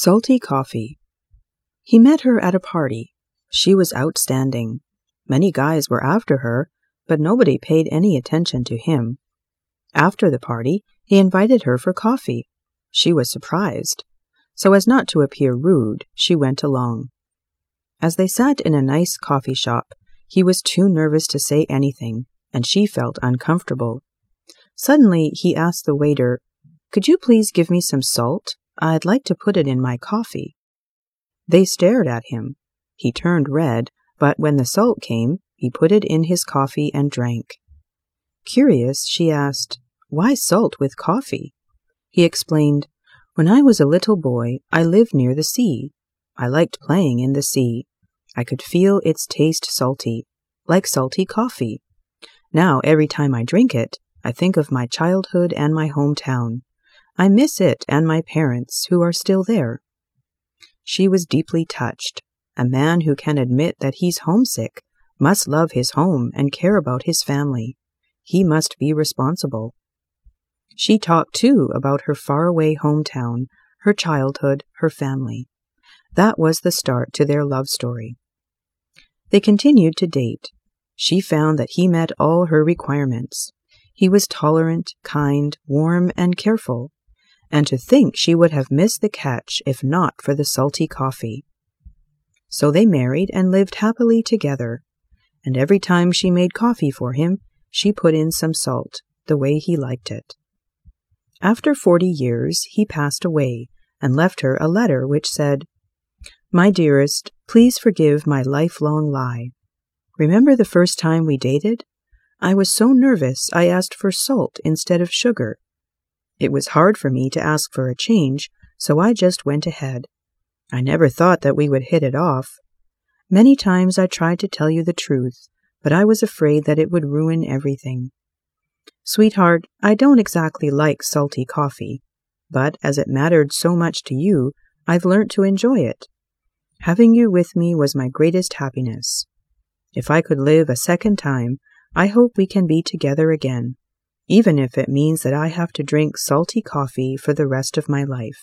Salty Coffee. He met her at a party. She was outstanding. Many guys were after her, but nobody paid any attention to him. After the party, he invited her for coffee. She was surprised. So as not to appear rude, she went along. As they sat in a nice coffee shop, he was too nervous to say anything, and she felt uncomfortable. Suddenly, he asked the waiter, Could you please give me some salt? I'd like to put it in my coffee. They stared at him. He turned red, but when the salt came, he put it in his coffee and drank. Curious, she asked, Why salt with coffee? He explained, When I was a little boy, I lived near the sea. I liked playing in the sea. I could feel its taste salty, like salty coffee. Now, every time I drink it, I think of my childhood and my hometown. I miss it and my parents, who are still there. She was deeply touched. A man who can admit that he's homesick must love his home and care about his family. He must be responsible. She talked too about her faraway hometown, her childhood, her family. That was the start to their love story. They continued to date. She found that he met all her requirements. He was tolerant, kind, warm, and careful and to think she would have missed the catch if not for the salty coffee. So they married and lived happily together, and every time she made coffee for him, she put in some salt, the way he liked it. After forty years, he passed away and left her a letter which said, My dearest, please forgive my lifelong lie. Remember the first time we dated? I was so nervous I asked for salt instead of sugar it was hard for me to ask for a change, so I just went ahead. I never thought that we would hit it off. Many times I tried to tell you the truth, but I was afraid that it would ruin everything. Sweetheart, I don't exactly like salty coffee, but as it mattered so much to you, I've learnt to enjoy it. Having you with me was my greatest happiness. If I could live a second time, I hope we can be together again even if it means that I have to drink salty coffee for the rest of my life.